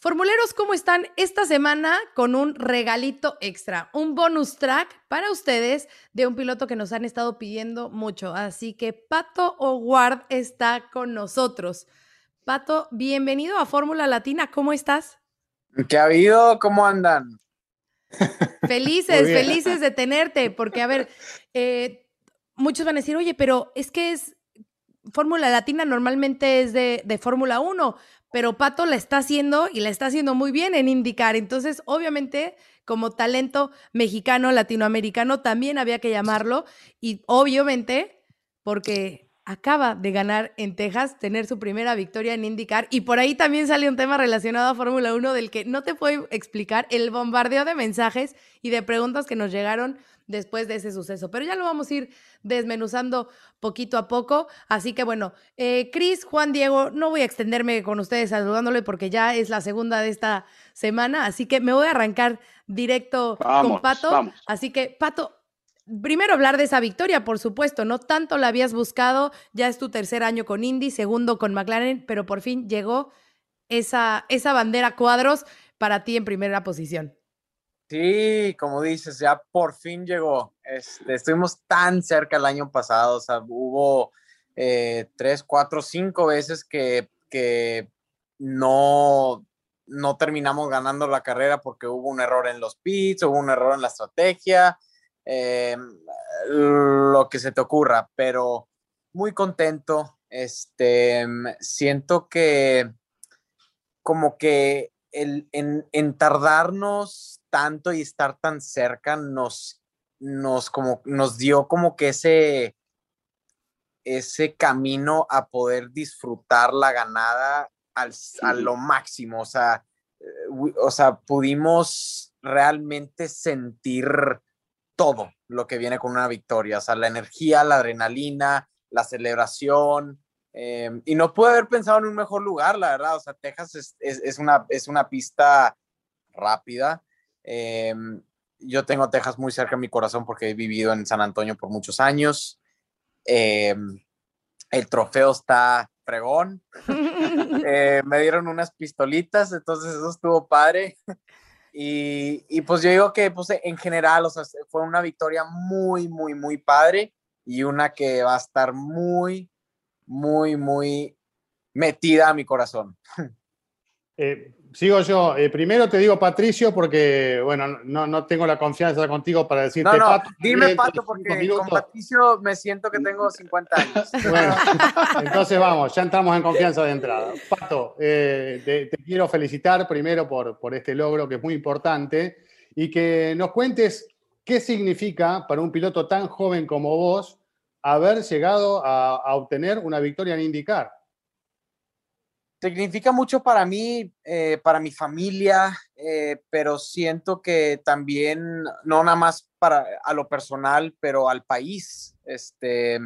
Formuleros, ¿cómo están esta semana con un regalito extra? Un bonus track para ustedes de un piloto que nos han estado pidiendo mucho. Así que Pato O'Ward está con nosotros. Pato, bienvenido a Fórmula Latina. ¿Cómo estás? ¿Qué ha habido? ¿Cómo andan? Felices, felices de tenerte, porque a ver, eh, muchos van a decir, oye, pero es que es Fórmula Latina normalmente es de, de Fórmula 1, pero Pato la está haciendo y la está haciendo muy bien en indicar. Entonces, obviamente, como talento mexicano, latinoamericano, también había que llamarlo. Y obviamente, porque acaba de ganar en Texas, tener su primera victoria en indicar. Y por ahí también sale un tema relacionado a Fórmula 1 del que no te puedo explicar el bombardeo de mensajes y de preguntas que nos llegaron después de ese suceso. Pero ya lo vamos a ir desmenuzando poquito a poco. Así que bueno, eh, Cris, Juan Diego, no voy a extenderme con ustedes saludándole porque ya es la segunda de esta semana. Así que me voy a arrancar directo con Pato. Así que, Pato, primero hablar de esa victoria, por supuesto, no tanto la habías buscado, ya es tu tercer año con Indy, segundo con McLaren, pero por fin llegó esa, esa bandera cuadros para ti en primera posición. Sí, como dices, ya por fin llegó. Este, estuvimos tan cerca el año pasado, o sea, hubo eh, tres, cuatro, cinco veces que, que no, no terminamos ganando la carrera porque hubo un error en los pits, hubo un error en la estrategia, eh, lo que se te ocurra, pero muy contento. Este, siento que como que el, en, en tardarnos tanto y estar tan cerca nos, nos, como, nos dio como que ese, ese camino a poder disfrutar la ganada al, a lo máximo. O sea, eh, o sea, pudimos realmente sentir todo lo que viene con una victoria, o sea, la energía, la adrenalina, la celebración. Eh, y no pude haber pensado en un mejor lugar, la verdad. O sea, Texas es, es, es una, es una pista rápida, eh, yo tengo Texas muy cerca de mi corazón porque he vivido en San Antonio por muchos años. Eh, el trofeo está fregón. eh, me dieron unas pistolitas, entonces eso estuvo padre. Y, y, pues yo digo que pues, en general, o sea, fue una victoria muy, muy, muy padre y una que va a estar muy, muy, muy metida a mi corazón. Eh, sigo yo. Eh, primero te digo Patricio porque, bueno, no, no, tengo la confianza contigo para decirte no, no, Pato. Dime Pato porque con Patricio me siento que tengo 50 años. Bueno, entonces vamos, ya entramos en confianza de entrada. Pato, eh, te, te, quiero felicitar primero por, por este logro que es muy importante y que nos cuentes qué significa para un piloto tan joven como vos haber llegado a, a obtener una victoria en IndyCar significa mucho para mí, eh, para mi familia, eh, pero siento que también, no nada más para a lo personal, pero al país. Este,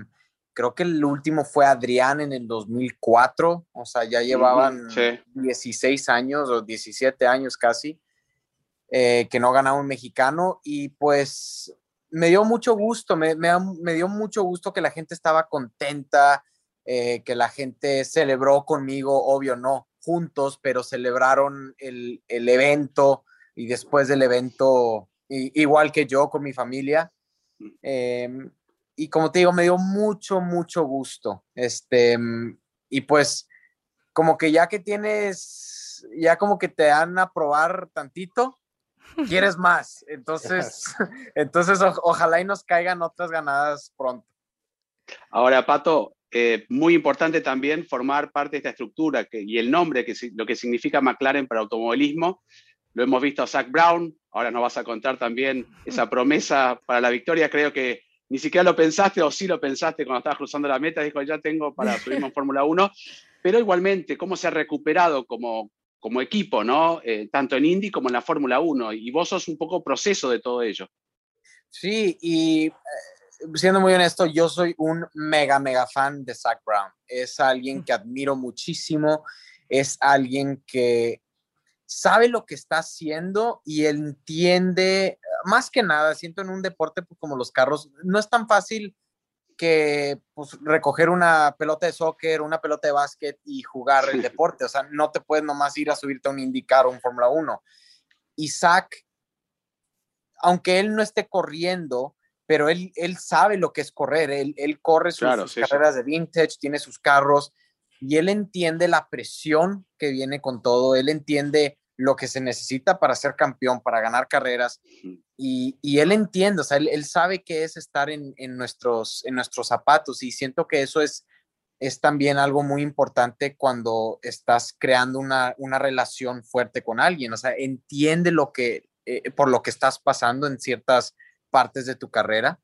creo que el último fue Adrián en el 2004, o sea, ya llevaban sí. 16 años o 17 años casi, eh, que no ganaba un mexicano y pues me dio mucho gusto, me, me, me dio mucho gusto que la gente estaba contenta, eh, que la gente celebró conmigo, obvio no, juntos, pero celebraron el, el evento y después del evento, y, igual que yo con mi familia. Eh, y como te digo, me dio mucho, mucho gusto. Este, y pues, como que ya que tienes, ya como que te dan a probar tantito, quieres más. Entonces, entonces o, ojalá y nos caigan otras ganadas pronto. Ahora, Pato, eh, muy importante también formar parte de esta estructura que, y el nombre, que, lo que significa McLaren para automovilismo. Lo hemos visto a Zach Brown, ahora nos vas a contar también esa promesa para la victoria. Creo que ni siquiera lo pensaste o sí lo pensaste cuando estabas cruzando la meta, dijo, ya tengo para subirme en Fórmula 1. Pero igualmente, cómo se ha recuperado como, como equipo, ¿no? Eh, tanto en Indy como en la Fórmula 1, y vos sos un poco proceso de todo ello. Sí, y eh, siendo muy honesto, yo soy un mega, mega fan de Zach Brown. Es alguien que admiro muchísimo, es alguien que sabe lo que está haciendo y entiende, más que nada, siento en un deporte pues, como los carros, no es tan fácil que pues, recoger una pelota de soccer, una pelota de básquet y jugar el deporte. O sea, no te puedes nomás ir a subirte a un IndyCar o un Fórmula 1. Isaac, aunque él no esté corriendo, pero él, él sabe lo que es correr. Él, él corre sus, carreras de vintage, tiene sus carros y él entiende la presión que viene con todo. Él entiende lo que se necesita para ser campeón, para ganar carreras. Y, él entiende, o sea, él, sabe qué es estar en, nuestros, en nuestros zapatos y siento que eso es, es también algo muy importante cuando estás creando una, relación fuerte con alguien, o sea, entiende lo que, eh, por lo que estás pasando en ciertas partes de tu carrera.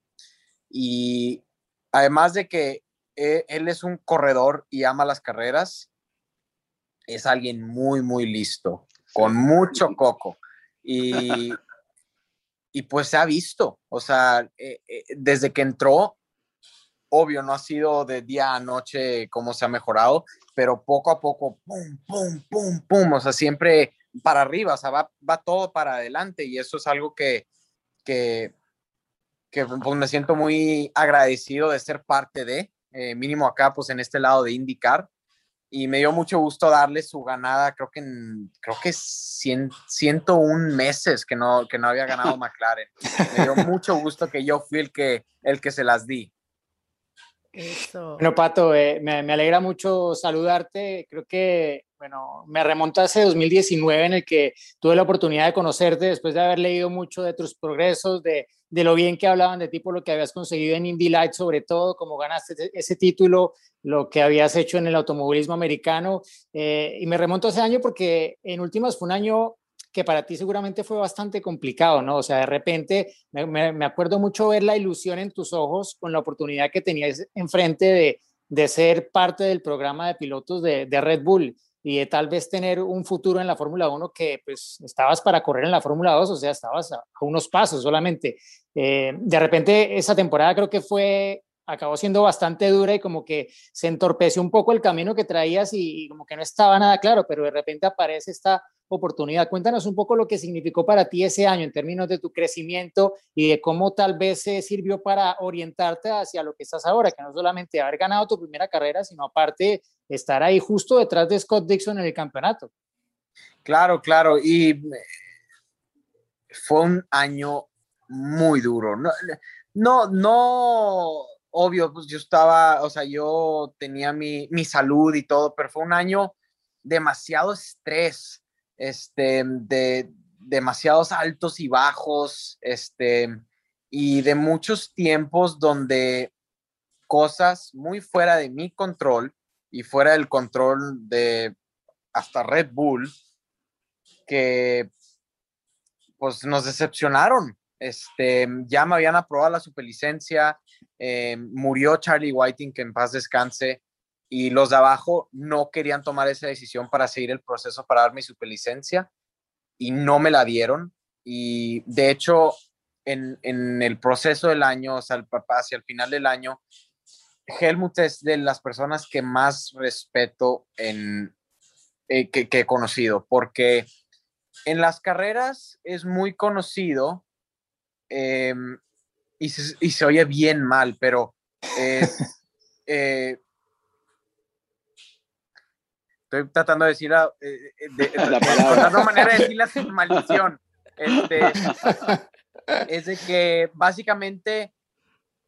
Y además de que eh, él es un corredor y ama las carreras, es alguien muy, muy listo con mucho coco. Y, y pues se ha visto, o sea, eh, eh, desde que entró, obvio, no ha sido de día a noche como se ha mejorado, pero poco a poco, pum, pum, pum, pum, o sea, siempre para arriba, o sea, va, va todo para adelante y eso es algo que, que, que pues, me siento muy agradecido de ser parte de, eh, mínimo acá, pues en este lado de indicar y me dio mucho gusto darle su ganada, creo que en, creo que 100, 101 meses que no, que no había ganado McLaren. Me dio mucho gusto que yo fui el que, el que se las di. Eso. Bueno, Pato, eh, me, me, alegra mucho saludarte. Creo que, bueno, me remonta a ese 2019 en el que tuve la oportunidad de conocerte después de haber leído mucho de tus progresos, de, de lo bien que hablaban de ti por lo que habías conseguido en Indy Light, sobre todo, cómo ganaste ese título, lo que habías hecho en el automovilismo americano. Eh, y me remonto a ese año porque en últimas fue un año que para ti seguramente fue bastante complicado, ¿no? O sea, de repente me, acuerdo mucho ver la ilusión en tus ojos con la oportunidad que tenías enfrente de, de ser parte del programa de pilotos de, de Red Bull y de tal vez tener un futuro en la Fórmula 1 que pues estabas para correr en la Fórmula 2, o sea, estabas a, unos pasos solamente. Eh, de repente esa temporada creo que fue, acabó siendo bastante dura y como que se entorpeció un poco el camino que traías y, como que no estaba nada claro, pero de repente aparece esta oportunidad. Cuéntanos un poco lo que significó para ti ese año en términos de tu crecimiento y de cómo tal vez se sirvió para orientarte hacia lo que estás ahora, que no solamente haber ganado tu primera carrera, sino aparte estar ahí justo detrás de Scott Dixon en el campeonato. Claro, claro, y fue un año muy duro. No, no, no obvio, pues yo estaba, o sea, yo tenía mi, mi salud y todo, pero fue un año demasiado estrés este, de demasiados altos y bajos, este, y de muchos tiempos donde cosas muy fuera de mi control y fuera del control de hasta Red Bull, que pues nos decepcionaron. Este, ya me habían aprobado la superlicencia, eh, murió Charlie Whiting, que en paz descanse, y los de abajo no querían tomar esa decisión para seguir el proceso para dar mi superlicencia y no me la dieron. Y de hecho, en, el proceso del año, o sea, hacia el final del año, Helmut es de las personas que más respeto en, eh, que, he conocido, porque en las carreras es muy conocido em, y, se, oye bien mal, pero eh, Estoy tratando de decir ah, eh, eh, de, la manera de decirla sin maldición. Este, es de que básicamente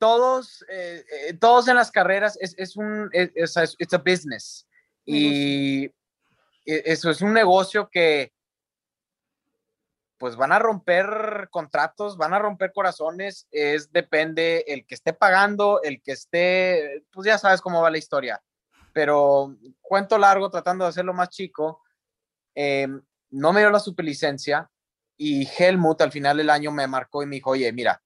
todos, eh, todos en las carreras es, es un, es, es, a business. Y e, eso es un negocio que pues van a romper contratos, van a romper corazones, es depende el que esté pagando, el que esté, pues ya sabes cómo va la historia pero cuento largo, tratando de hacerlo más chico, eh, no me dio la superlicencia y Helmut al final del año me marcó y me dijo, oye, mira,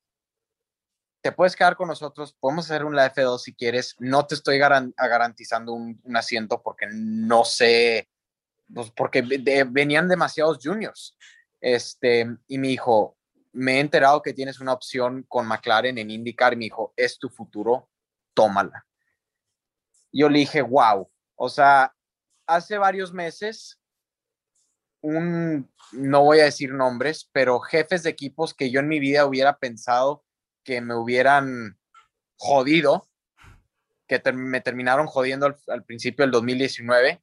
te puedes quedar con nosotros, podemos hacer un la F2 si quieres, no te estoy garantizando un, asiento porque no sé pues porque venían demasiados juniors. Este, y me dijo, me he enterado que tienes una opción con McLaren en IndyCar y me dijo, es tu futuro, tómala. Yo le dije, wow, o sea, hace varios meses, un, no voy a decir nombres, pero jefes de equipos que yo en mi vida hubiera pensado que me hubieran jodido, que me terminaron jodiendo al, principio del 2019.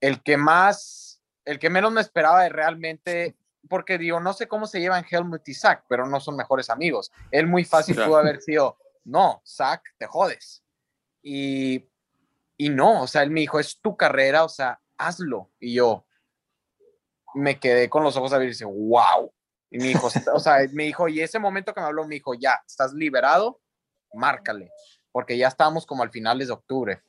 El que más, el que menos me esperaba de realmente, porque digo, no sé cómo se llevan Helmut y Zach, pero no son mejores amigos. Él muy fácil pudo haber sido, no, Zach, te jodes. Y, y no, o sea, él me dijo, es tu carrera, o sea, hazlo. Y yo me quedé con los ojos abiertos y dice, wow. Y me dijo, o sea, me dijo, y ese momento que me habló, me dijo, ya, estás liberado, márcale porque ya estábamos como al finales de octubre.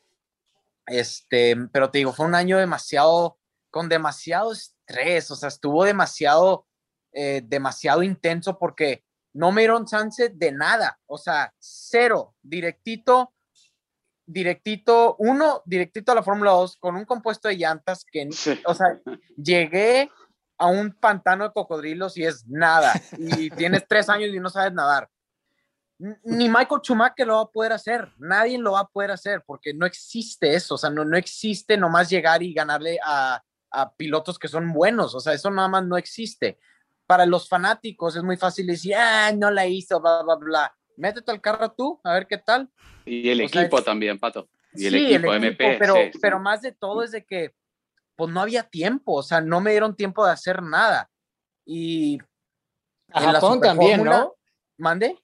Este, pero te digo, fue un año demasiado, con demasiado estrés, o sea, estuvo demasiado, eh, demasiado intenso porque no me dieron chance de nada, o sea, cero, directito, directito, uno, directito a la Fórmula 2 con un compuesto de llantas que, o sea, llegué a un pantano de cocodrilos y es nada, y tienes tres años y no sabes nadar ni Michael Schumacher lo va a poder hacer, nadie lo va a poder hacer porque no existe eso, o sea, no, no existe nomás llegar y ganarle a, a, pilotos que son buenos, o sea, eso nada más no existe. Para los fanáticos es muy fácil decir, ah, no la hizo, bla, bla, bla. Métete al carro tú, a ver qué tal. Y el equipo también, Pato. Y el equipo, MP. Pero, pero más de todo es de que, pues no había tiempo, o sea, no me dieron tiempo de hacer nada. Y. A Japón también, ¿no? ¿Mande?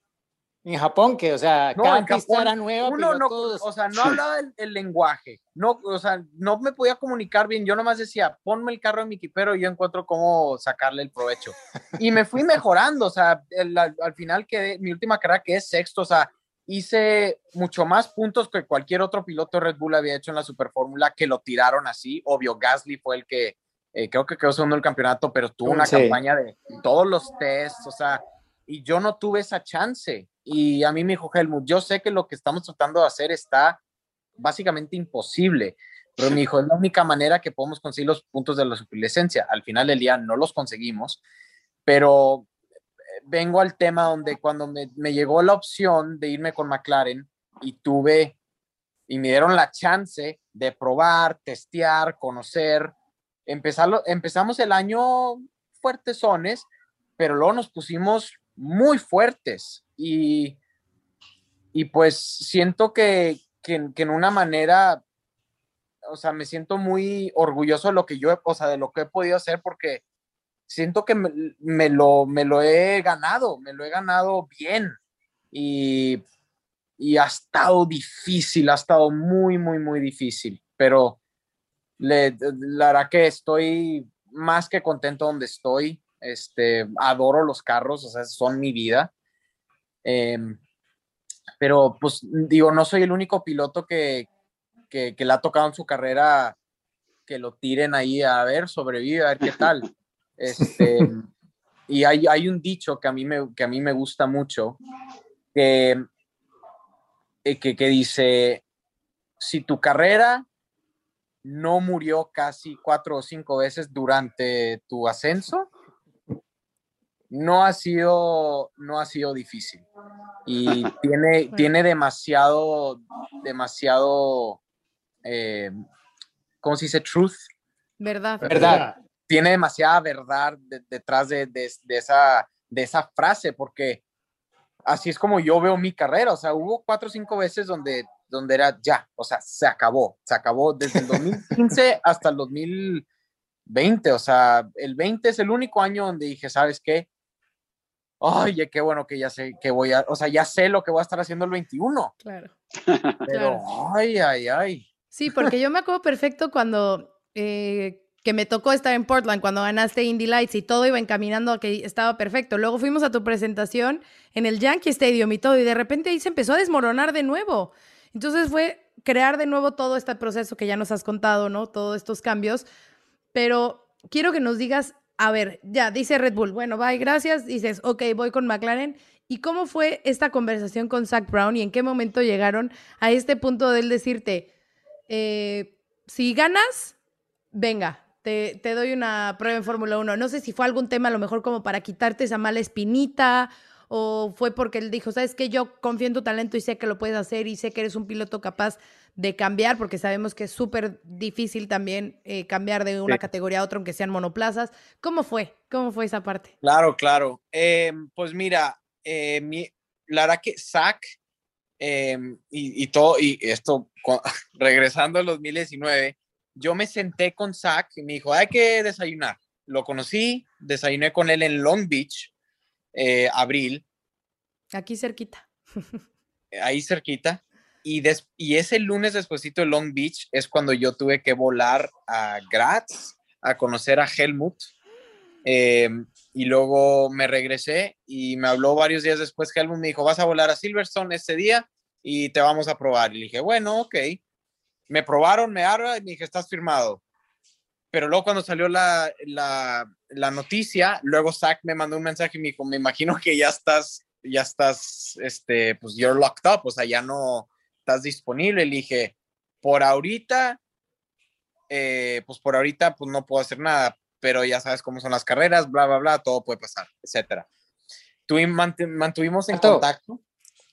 En Japón, que, o sea, cada pista era nueva, uno no, o sea, no hablaba el, lenguaje, no, o sea, no me podía comunicar bien, yo nomás decía, ponme el carro en mi equipero y yo encuentro cómo sacarle el provecho. Y me fui mejorando, o sea, al final quedé, mi última carrera que es sexto, o sea, hice mucho más puntos que cualquier otro piloto Red Bull había hecho en la Super Fórmula, que lo tiraron así, obvio, Gasly fue el que, eh, creo que quedó segundo el campeonato, pero tuvo una campaña de todos los tests, o sea, y yo no tuve esa chance. Y a mí me dijo Helmut, yo sé que lo que estamos tratando de hacer está básicamente imposible, pero me dijo, es la única manera que podemos conseguir los puntos de la superlicencia. Al final del día no los conseguimos, pero vengo al tema donde cuando me, me llegó la opción de irme con McLaren y tuve y me dieron la chance de probar, testear, conocer, empezarlo, empezamos el año fuertesones, pero luego nos pusimos muy fuertes y, y pues siento que, que, en una manera, o sea, me siento muy orgulloso de lo que yo, o sea, de lo que he podido hacer porque siento que me, lo, me lo he ganado, me lo he ganado bien y, y ha estado difícil, ha estado muy, muy, muy difícil, pero le, la verdad que estoy más que contento donde estoy. Este, adoro los carros, o sea, son mi vida. Em, pero pues digo, no soy el único piloto que, que, le ha tocado en su carrera que lo tiren ahí a ver, sobrevive, a ver qué tal. Este, y hay, hay, un dicho que a, mí me, que a mí me gusta mucho, que, eh, que, que dice, si tu carrera no murió casi cuatro o cinco veces durante tu ascenso, no ha sido, no ha sido difícil. Y tiene, tiene demasiado, demasiado, eh, ¿cómo se dice? Truth. Verdad. Verdad. Tiene demasiada verdad detrás de, esa, de esa frase, porque así es como yo veo mi carrera. O sea, hubo cuatro o cinco veces donde, donde era ya, o sea, se acabó, se acabó desde el 2015 hasta el 2020. O sea, el 20 es el único año donde dije, ¿sabes qué? oye, qué bueno que ya sé que voy a, o sea, ya sé lo que voy a estar haciendo el 21. Claro. Pero, ay, ay, ay. Sí, porque yo me acuerdo perfecto cuando eh, que me tocó estar en Portland, cuando ganaste Indy Lights y todo iba encaminando a que estaba perfecto. Luego fuimos a tu presentación en el Yankee Stadium y todo, y de repente ahí se empezó a desmoronar de nuevo. Entonces fue crear de nuevo todo este proceso que ya nos has contado, ¿no? Todos estos cambios. Pero quiero que nos digas a ver, ya, dice Red Bull, bueno, bye, gracias, dices, ok, voy con McLaren. ¿Y cómo fue esta conversación con Zach Brown y en qué momento llegaron a este punto de él decirte, eh, si ganas, venga, te, te, doy una prueba en Fórmula 1. No sé si fue algún tema a lo mejor como para quitarte esa mala espinita o fue porque él dijo, sabes que yo confío en tu talento y sé que lo puedes hacer y sé que eres un piloto capaz de cambiar, porque sabemos que es súper difícil también eh, cambiar de una categoría a otra, aunque sean monoplazas. ¿Cómo fue? ¿Cómo fue esa parte? Claro, claro. Em, pues mira, eh, mi, la verdad que Zach em, y, y, todo, y esto, regresando al 2019, yo me senté con Zach y me dijo, hay que desayunar. Lo conocí, desayuné con él en Long Beach, eh, abril. Aquí cerquita. ahí cerquita. Y, y ese lunes despuésito de Long Beach es cuando yo tuve que volar a Graz a conocer a Helmut. Em, y luego me regresé y me habló varios días después. Helmut me dijo, vas a volar a Silverstone este día y te vamos a probar. Y le dije, bueno, ok. Me probaron, me habla y me dije, estás firmado. Pero luego cuando salió la, la, la noticia, luego Zach me mandó un mensaje y me dijo, me imagino que ya estás, ya estás, este, pues you're locked up, o sea, ya no estás disponible. Le dije, por ahorita, eh, pues por ahorita, pues no puedo hacer nada, pero ya sabes cómo son las carreras, bla, bla, bla, todo puede pasar, etcétera. mantuvimos en contacto.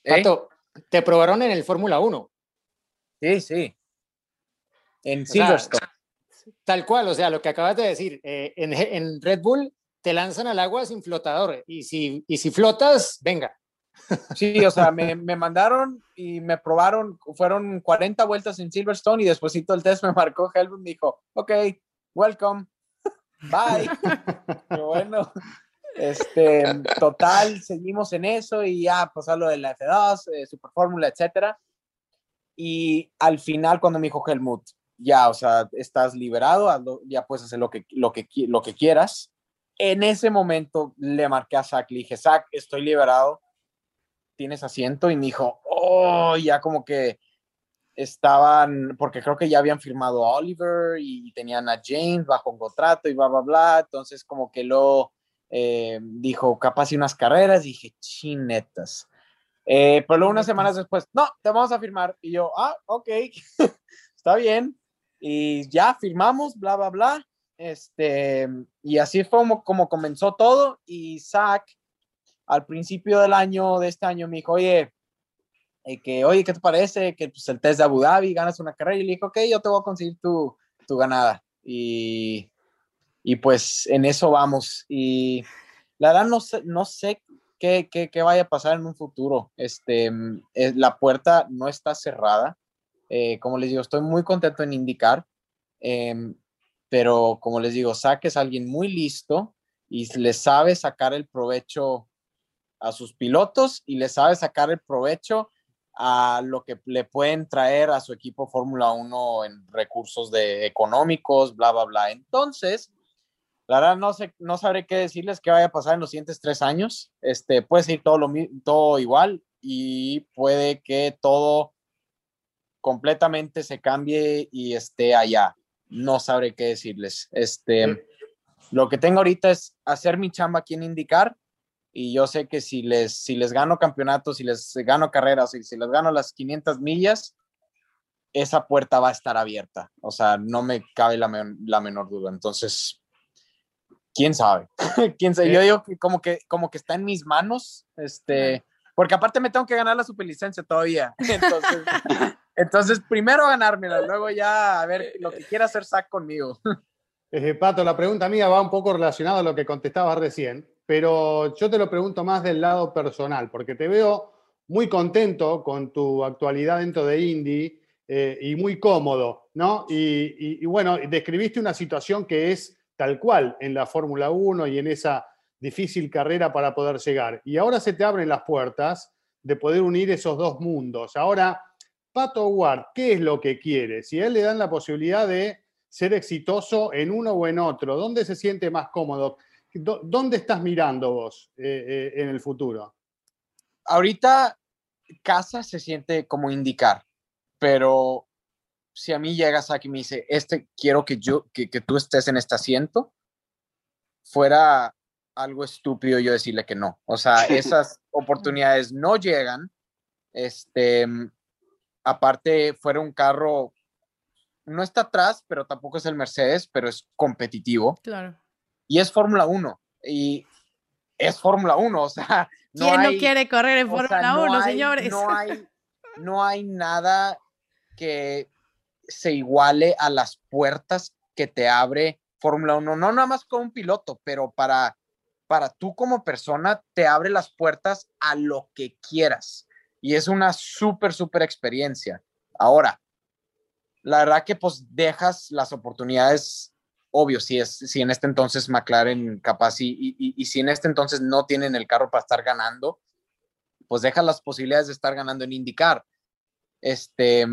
¿eh? te probaron en el Fórmula 1. Sí, sí. En Silverstone. tal cual, o sea, lo que acabas de decir, eh, en, en, Red Bull te lanzan al agua sin flotador y si, y si flotas, venga. Sí, o sea, me, me, mandaron y me probaron, fueron 40 vueltas en Silverstone y después el test me marcó Helmut me dijo, ok, welcome, bye. Pero bueno, este, total, seguimos en eso y ya, pues lo de la F2, eh, Super Fórmula, etcétera. Y al final, cuando me dijo Helmut, ya, o sea, estás liberado, ya puedes hacer lo que, lo que, lo que quieras. En ese momento le marqué a Zach, le dije, Zach, estoy liberado, tienes asiento, y me dijo, oh, ya como que estaban, porque creo que ya habían firmado a Oliver y tenían a James bajo un contrato y bla, bla, bla, entonces como que lo eh, dijo, capaz y unas carreras, y dije, chinetas. Eh, pero luego unas semanas después, no, te vamos a firmar. Y yo, ah, ok, está bien y ya firmamos, bla, bla, bla. Este, y así fue como, como comenzó todo. Y Zach, al principio del año, de este año, me dijo, oye, eh, que, oye, ¿qué te parece? Que pues, el test de Abu Dhabi, ganas una carrera. Y le dijo, ok, yo te voy a conseguir tu, tu ganada. Y, y pues en eso vamos. Y la verdad no sé, no sé qué, qué, qué vaya a pasar en un futuro. Este, eh, la puerta no está cerrada. Eh, como les digo, estoy muy contento en indicar, em, pero como les digo, saques a alguien muy listo y le sabe sacar el provecho a sus pilotos y le sabe sacar el provecho a lo que le pueden traer a su equipo Fórmula 1 en recursos de económicos, bla, bla, bla. Entonces, la verdad no sé, no sabré qué decirles qué vaya a pasar en los siguientes tres años. Este, puede ser todo lo todo igual y puede que todo completamente se cambie y esté allá. No sabré qué decirles. Este, lo que tengo ahorita es hacer mi chamba aquí en indicar y yo sé que si les, si les gano campeonatos, si les gano carreras, y si les gano las 500 millas, esa puerta va a estar abierta. O sea, no me cabe la, menor duda. Entonces, quién sabe. quién sabe. Yo digo que como que como que está en mis manos, este, porque aparte me tengo que ganar la superlicencia todavía. Entonces, entonces, primero ganármela, luego ya a ver lo que quiera hacer Zach conmigo. Eh, Pato, la pregunta mía va un poco relacionada a lo que contestabas recién, pero yo te lo pregunto más del lado personal, porque te veo muy contento con tu actualidad dentro de Indy eh, y muy cómodo, ¿no? Y, y, bueno, describiste una situación que es tal cual en la Fórmula 1 y en esa difícil carrera para poder llegar. Y ahora se te abren las puertas de poder unir esos dos mundos. Ahora Pato Ward, ¿qué es lo que quiere? Si a él le dan la posibilidad de ser exitoso en uno o en otro, ¿dónde se siente más cómodo? ¿Dónde estás mirando vos eh, eh, en el futuro? Ahorita casa se siente como indicar, pero si a mí llegas aquí y me dice, este quiero que yo, que, que tú estés en este asiento, fuera algo estúpido yo decirle que no. O sea, esas oportunidades no llegan. Este, aparte fuera un carro no está atrás, pero tampoco es el Mercedes, pero es competitivo. Claro. Y es Fórmula 1. Y es Fórmula 1, o sea. No ¿Quién no quiere correr en Fórmula 1, señores? No hay, no hay nada que se iguale a las puertas que te abre Fórmula 1, no nada más como un piloto, pero para, para tú como persona te abre las puertas a lo que quieras. Y es una súper, súper experiencia. Ahora, la verdad que pues dejas las oportunidades, obvio, si, es, si en este entonces McLaren capaz y, y, y si en este entonces no tienen el carro para estar ganando, pues dejas las posibilidades de estar ganando en indicar. Este,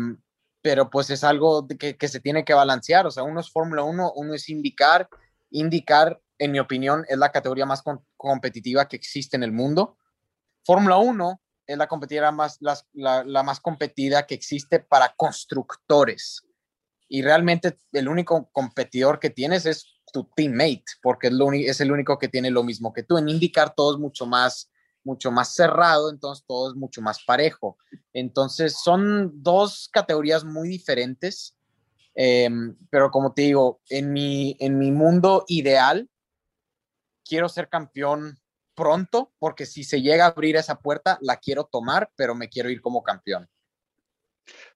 pero pues es algo que, que se tiene que balancear, o sea, uno es Fórmula 1, uno es indicar, indicar, en mi opinión, es la categoría más competitiva que existe en el mundo. Fórmula 1 es la competidora más, la, la, más competida que existe para constructores. Y realmente el único competidor que tienes es tu teammate, porque es, lo, es el único que tiene lo mismo que tú. En indicar todo es mucho más, mucho más cerrado, entonces todo es mucho más parejo. Entonces son dos categorías muy diferentes, em, pero como te digo, en mi, en mi mundo ideal, quiero ser campeón pronto, porque si se llega a abrir esa puerta, la quiero tomar, pero me quiero ir como campeón.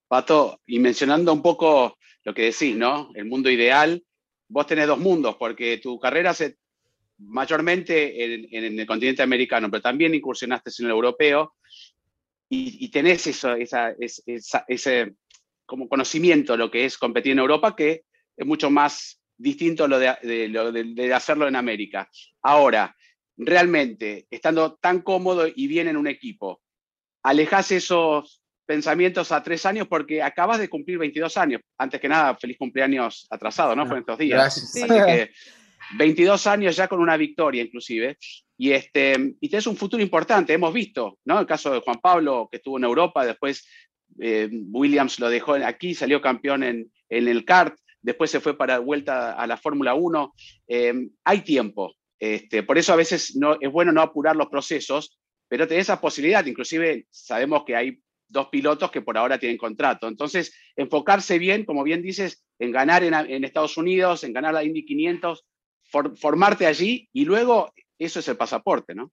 Pato, y mencionando un poco lo que decís, ¿no? El mundo ideal, vos tenés dos mundos, porque tu carrera se mayormente en, el continente americano, pero también incursionaste en el europeo y, tenés eso, esa, ese como conocimiento lo que es competir en Europa, que es mucho más distinto lo de, de, hacerlo en América. Ahora, realmente, estando tan cómodo y bien en un equipo, alejas esos pensamientos a tres años porque acabas de cumplir 22 años. Antes que nada, feliz cumpleaños atrasado, ¿no? Fue en estos días. Gracias. 22 años ya con una victoria inclusive, y, este, y un futuro importante, hemos visto, ¿no? El caso de Juan Pablo, que estuvo en Europa, después eh, Williams lo dejó aquí, salió campeón en, en, el kart, después se fue para vuelta a la Fórmula 1. Eh, hay tiempo, este, por eso a veces no, es bueno no apurar los procesos, pero tenés esa posibilidad, inclusive sabemos que hay dos pilotos que por ahora tienen contrato. Entonces, enfocarse bien, como bien dices, en ganar en, en Estados Unidos, en ganar la Indy 500, formarte allí y luego eso es el pasaporte, ¿no?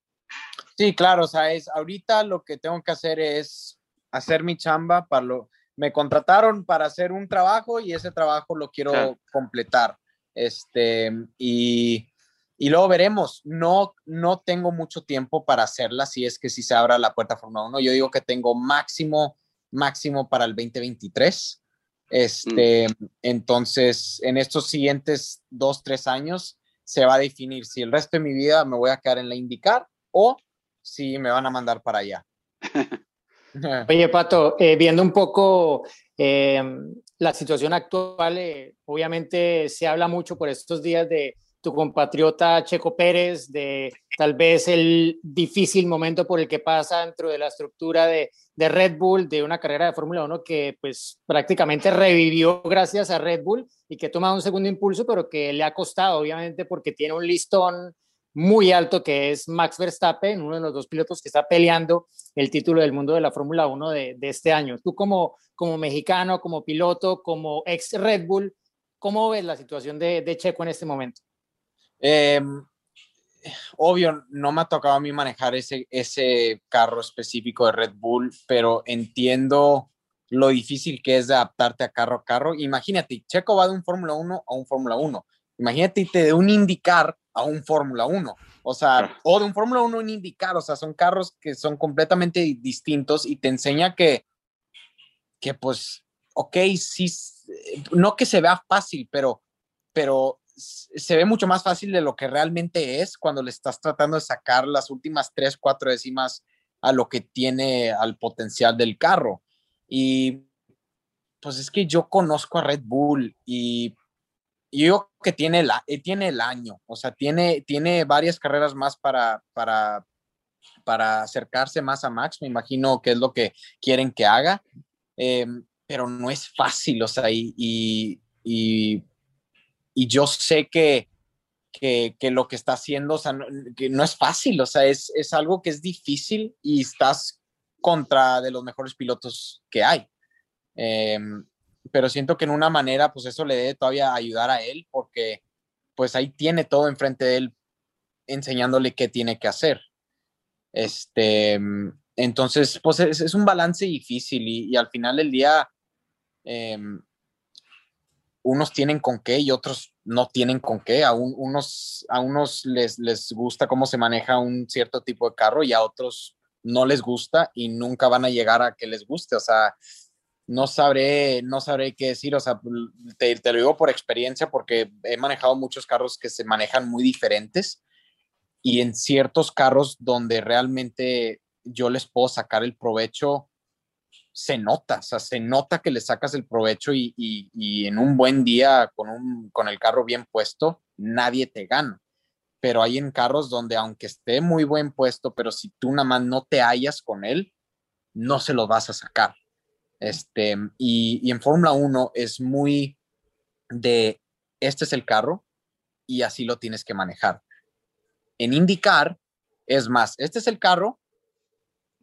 Sí, claro, o sea, es, ahorita lo que tengo que hacer es hacer mi chamba para lo, me contrataron para hacer un trabajo y ese trabajo lo quiero completar. Este, y, y, luego veremos, no, no tengo mucho tiempo para hacerla si es que si se abra la puerta Fórmula 1. Yo digo que tengo máximo, máximo para el 2023. Este, mm. entonces, en estos siguientes dos, tres años, se va a definir si el resto de mi vida me voy a quedar en la indicar o si me van a mandar para allá. Oye, Pato, eh, viendo un poco eh, la situación actual, eh, obviamente se habla mucho por estos días de tu compatriota Checo Pérez, de tal vez el difícil momento por el que pasa dentro de la estructura de, Red Bull, de una carrera de Fórmula 1 que pues prácticamente revivió gracias a Red Bull y que toma un segundo impulso, pero que le ha costado, obviamente, porque tiene un listón muy alto que es Max Verstappen, uno de los dos pilotos que está peleando el título del mundo de la Fórmula 1 de, este año. Tú como, como mexicano, como piloto, como ex Red Bull, ¿cómo ves la situación de Checo en este momento? Eh, obvio, no me ha tocado a mí manejar ese, ese carro específico de Red Bull, pero entiendo lo difícil que es de adaptarte a carro a carro. Imagínate, Checo va de un Fórmula 1 a un Fórmula 1. Imagínate de un indicar a un Fórmula 1. O sea, o de un Fórmula 1 a un indicar. O sea, son carros que son completamente distintos y te enseña que, que pues, ok, sí, no que se vea fácil, pero, pero se ve mucho más fácil de lo que realmente es cuando le estás tratando de sacar las últimas tres, cuatro décimas a lo que tiene al potencial del carro. Y pues es que yo conozco a Red Bull y, yo que tiene, la, eh, tiene el año, o sea, tiene, tiene varias carreras más para, para, para acercarse más a Max, me imagino que es lo que quieren que haga, em, pero no es fácil, o sea, y, y y yo sé que, que, lo que está haciendo, o sea, no, que no es fácil, o sea, es, es, algo que es difícil y estás contra de los mejores pilotos que hay. Em, pero siento que en una manera, pues eso le debe todavía ayudar a él, porque pues ahí tiene todo enfrente de él enseñándole qué tiene que hacer. Este, entonces, pues es, un balance difícil y, al final del día, em, unos tienen con qué y otros no tienen con qué. A, unos, a unos les, les gusta cómo se maneja un cierto tipo de carro y a otros no les gusta y nunca van a llegar a que les guste. O sea, no sabré, no sabré qué decir. O sea, te, lo digo por experiencia porque he manejado muchos carros que se manejan muy diferentes y en ciertos carros donde realmente yo les puedo sacar el provecho, se nota, o sea, se nota que le sacas el provecho y, y, en un buen día con, un, con el carro bien puesto, nadie te gana. Pero hay en carros donde aunque esté muy buen puesto, pero si tú nada más no te hallas con él, no se lo vas a sacar. Este, y, y en Fórmula 1 es muy de, este es el carro y así lo tienes que manejar. En indicar, es más, este es el carro,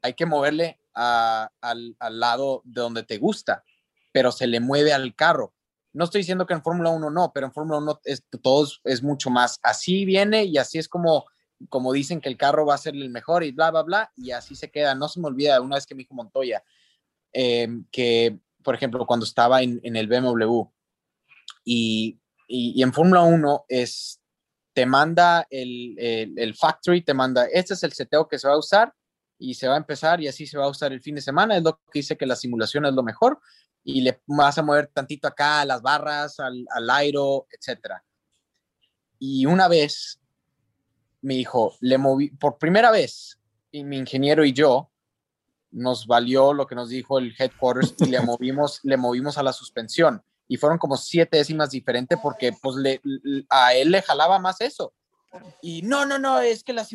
hay que moverle al, lado de donde te gusta, pero se le mueve al carro. No estoy diciendo que en Fórmula 1 no, pero en Fórmula 1 es, todo es mucho más. Así viene y así es como, como dicen que el carro va a ser el mejor y bla, bla, bla, y así se queda. No se me olvida una vez que me dijo Montoya, em, que, por ejemplo, cuando estaba en, el BMW y, y en Fórmula 1 es te manda el, el, factory, te manda, este es el seteo que se va a usar y se va a empezar y así se va a usar el fin de semana. Es lo que dice que la simulación es lo mejor y le vas a mover tantito acá a las barras, al, al airo, etc. Y una vez me dijo, le moví, por primera vez, y mi ingeniero y yo, nos valió lo que nos dijo el headquarters y le movimos, le movimos a la suspensión y fueron como siete décimas diferentes porque pues le, a él le jalaba más eso. Y no, no, no, es que la,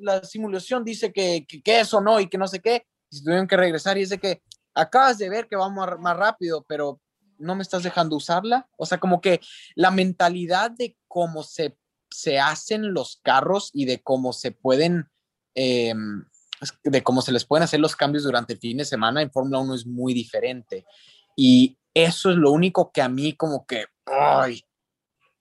la simulación dice que, que, eso no y que no sé qué. Y se tuvieron que regresar y es de que acabas de ver que vamos más rápido, pero no me estás dejando usarla. O sea, como que la mentalidad de cómo se, se hacen los carros y de cómo se pueden, em, de cómo se les pueden hacer los cambios durante el fin de semana en Fórmula 1 es muy diferente. Y eso es lo único que a mí como que, ay,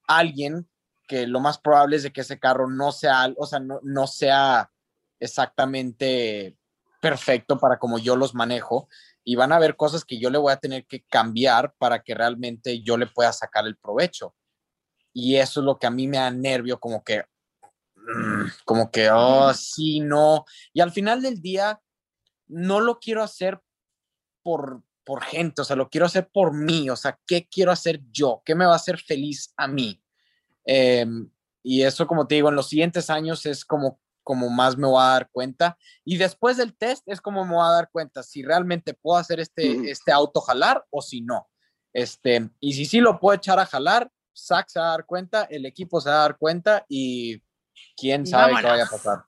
alguien que lo más probable es de que ese carro no sea, o sea, no, no sea exactamente perfecto para como yo los manejo y van a haber cosas que yo le voy a tener que cambiar para que realmente yo le pueda sacar el provecho. Y eso es lo que a mí me da nervio, como que, mm, como que, oh, sí, no. Y al final del día, no lo quiero hacer por, por gente, o sea, lo quiero hacer por mí, o sea, ¿qué quiero hacer yo? ¿Qué me va a hacer feliz a mí? Em, y eso, como te digo, en los siguientes años es como, como más me voy a dar cuenta. Y después del test es como me voy a dar cuenta si realmente puedo hacer este, este auto jalar o si no. Este, y si sí lo puedo echar a jalar, Zach se va a dar cuenta, el equipo se va a dar cuenta y quién sabe qué vaya a pasar.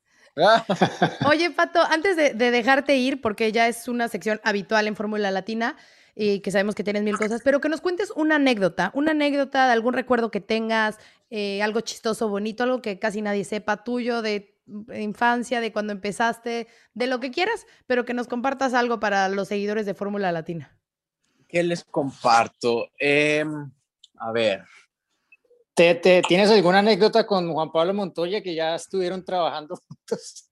Oye, Pato, antes de, dejarte ir, porque ya es una sección habitual en Fórmula Latina y que sabemos que tienes mil cosas, pero que nos cuentes una anécdota, una anécdota de algún recuerdo que tengas, eh, algo chistoso, bonito, algo que casi nadie sepa tuyo de infancia, de cuando empezaste, de lo que quieras, pero que nos compartas algo para los seguidores de Fórmula Latina. ¿Qué les comparto? Em, a ver, tienes alguna anécdota con Juan Pablo Montoya que ya estuvieron trabajando juntos?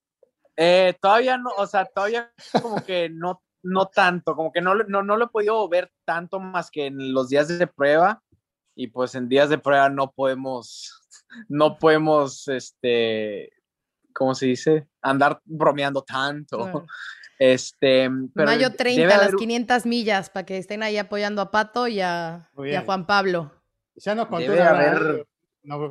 Eh, todavía no, o sea, todavía como que no, no tanto, como que no, no, no lo he podido ver tanto más que en los días de prueba y pues en días de prueba no podemos, no podemos, este, ¿cómo se dice? Andar bromeando tanto. Este, Mayo 30, las 500 millas, para que estén ahí apoyando a Pato y a, y a Juan Pablo. Ya nos contó una haber,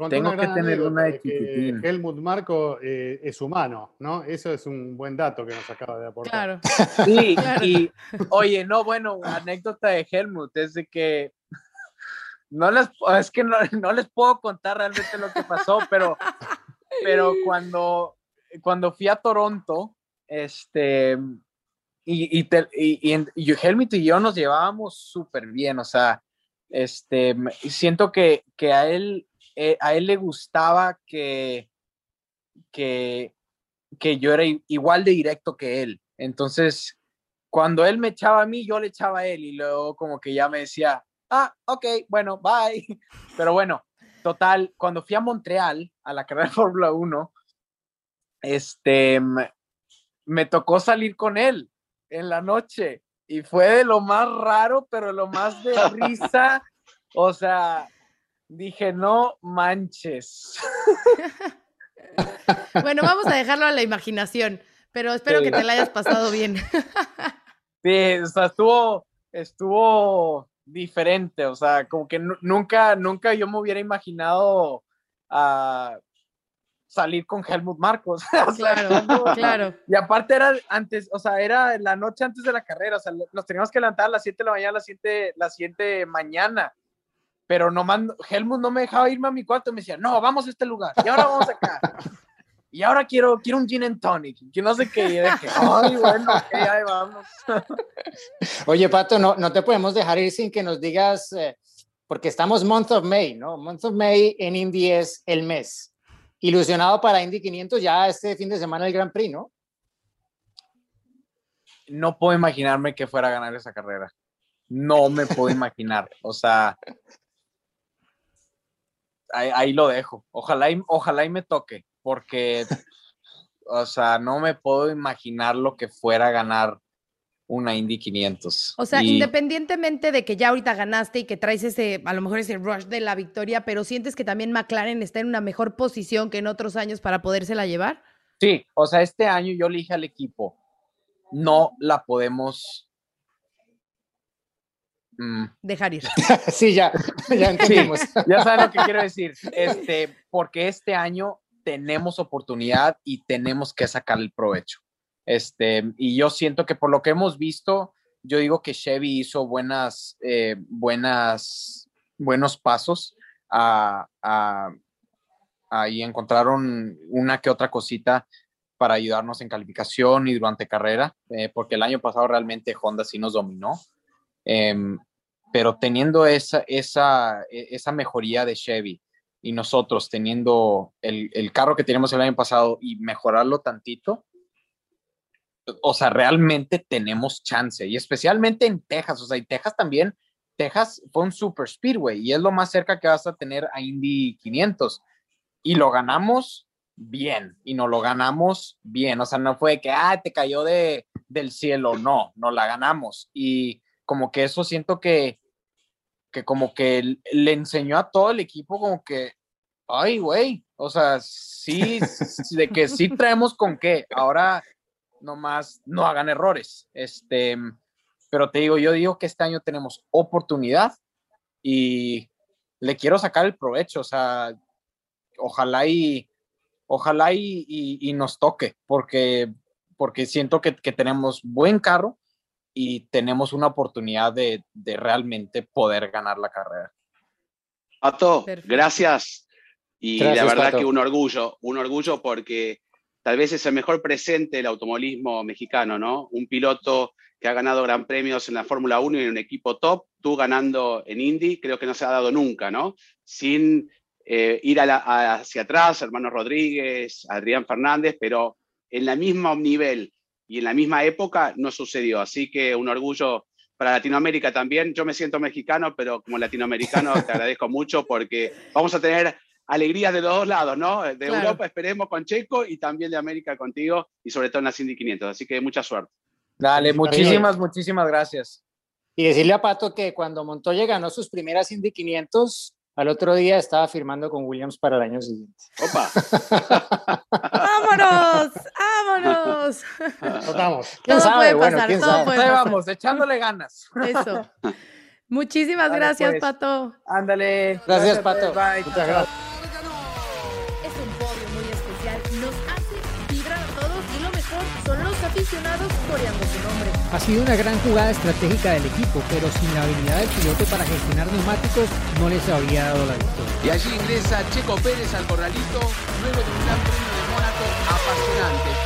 tengo que tener una de que Helmut Marco eh, es humano, ¿no? Eso es un buen dato que nos acaba de aportar. Claro. Sí, y oye, no, bueno, anécdota de Helmut es de que no les, es que no, no, les puedo contar realmente lo que pasó, pero, pero cuando, cuando fui a Toronto, este, y, y, y, y Helmut y yo nos llevábamos súper bien, o sea, este, siento que, que a, él, eh, a él le gustaba que, que, que yo era igual de directo que él. Entonces, cuando él me echaba a mí, yo le echaba a él y luego como que ya me decía, ah, ok, bueno, bye. Pero bueno, total, cuando fui a Montreal a la carrera de Fórmula 1, este, me tocó salir con él en la noche y fue de lo más raro, pero lo más de risa. O sea, dije, no manches. Bueno, vamos a dejarlo a la imaginación, pero espero que te la hayas pasado bien. Sí, o sea, estuvo, estuvo diferente, o sea, como que nunca, nunca yo me hubiera imaginado a salir con Helmut Marcos. claro, claro. Y aparte era antes, o sea, era la noche antes de la carrera, o sea, nos teníamos que levantar a las 7 de la mañana, la siguiente, la siguiente mañana. Pero no mando, Helmut no me dejaba irme a mi cuarto, me decía, no, vamos a este lugar, y ahora vamos acá. y ahora quiero, quiero un gin and tonic, que no sé qué, y dije, ay, bueno, ahí vamos. Oye, Pato, no, no te podemos dejar ir sin que nos digas, eh, porque estamos month of May, ¿no? Month of May en Indy es el mes ilusionado para Indy 500 ya este fin de semana el Grand Prix, ¿no? No puedo imaginarme que fuera a ganar esa carrera. No me puedo imaginar. O sea, ahí, lo dejo. Ojalá y, ojalá y me toque, porque, o sea, no me puedo imaginar lo que fuera ganar una Indy 500. O sea, independientemente de que ya ahorita ganaste y que traes ese, a lo mejor ese rush de la victoria, pero sientes que también McLaren está en una mejor posición que en otros años para podérsela llevar? Sí, o sea, este año yo le dije al equipo, no la podemos dejar ir. sí, ya, ya entendimos. ya saben lo que quiero decir. Este, porque este año tenemos oportunidad y tenemos que sacar el provecho. Este, y yo siento que por lo que hemos visto, yo digo que Chevy hizo buenas, eh, buenas, buenos pasos a, ahí encontraron una que otra cosita para ayudarnos en calificación y durante carrera, eh, porque el año pasado realmente Honda sí nos dominó. Em, pero teniendo esa, esa, e, esa mejoría de Chevy y nosotros teniendo el, el, carro que teníamos el año pasado y mejorarlo tantito, o sea, realmente tenemos chance y especialmente en Texas, o sea, y Texas también, Texas fue un super speedway y es lo más cerca que vas a tener a Indy 500 y lo ganamos bien y no lo ganamos bien, o sea, no fue que, ah, te cayó de, del cielo, no, no la ganamos y como que eso siento que, que como que le enseñó a todo el equipo como que, ay, güey, o sea, sí, de que sí traemos con qué, ahora nomás no hagan errores. Este, pero te digo, yo digo que este año tenemos oportunidad y le quiero sacar el provecho, o sea, ojalá y ojalá y, nos toque, porque, porque siento que, tenemos buen carro y tenemos una oportunidad de, realmente poder ganar la carrera. Pato, gracias. Y la verdad que un orgullo, un orgullo porque tal vez es el mejor presente del automovilismo mexicano, ¿no? Un piloto que ha ganado gran premios en la Fórmula 1 y en un equipo top, tú ganando en Indy, creo que no se ha dado nunca, ¿no? Sin eh, ir hacia atrás, hermano Rodríguez, Adrián Fernández, pero en la misma nivel y en la misma época no sucedió. Así que un orgullo para Latinoamérica también. Yo me siento mexicano, pero como latinoamericano te agradezco mucho porque vamos a tener alegrías de los dos lados, ¿no? De Europa esperemos con Checo y también de América contigo y sobre todo en la Indy 500. Así que mucha suerte. Dale, muchísimas, muchísimas gracias. Y decirle a Pato que cuando Montoya ganó sus primeras Indy 500, al otro día estaba firmando con Williams para el año siguiente. ¡Opa! ¡Vámonos! ¡Vámonos! Vamos. ¿Quién todo sabe? Puede pasar, todo Puede pasar. vamos, echándole ganas. Eso. Muchísimas gracias, pues. Pato. Ándale. Gracias, Pato. Bye. Muchas gracias. Es un podio muy especial. Nos hace vibrar a todos y lo mejor son los aficionados coreando su nombre. Ha sido una gran jugada estratégica del equipo, pero sin la habilidad del piloto para gestionar neumáticos no les habría dado la victoria. Y allí ingresa Checo Pérez al corralito luego de un gran premio de Mónaco apasionante.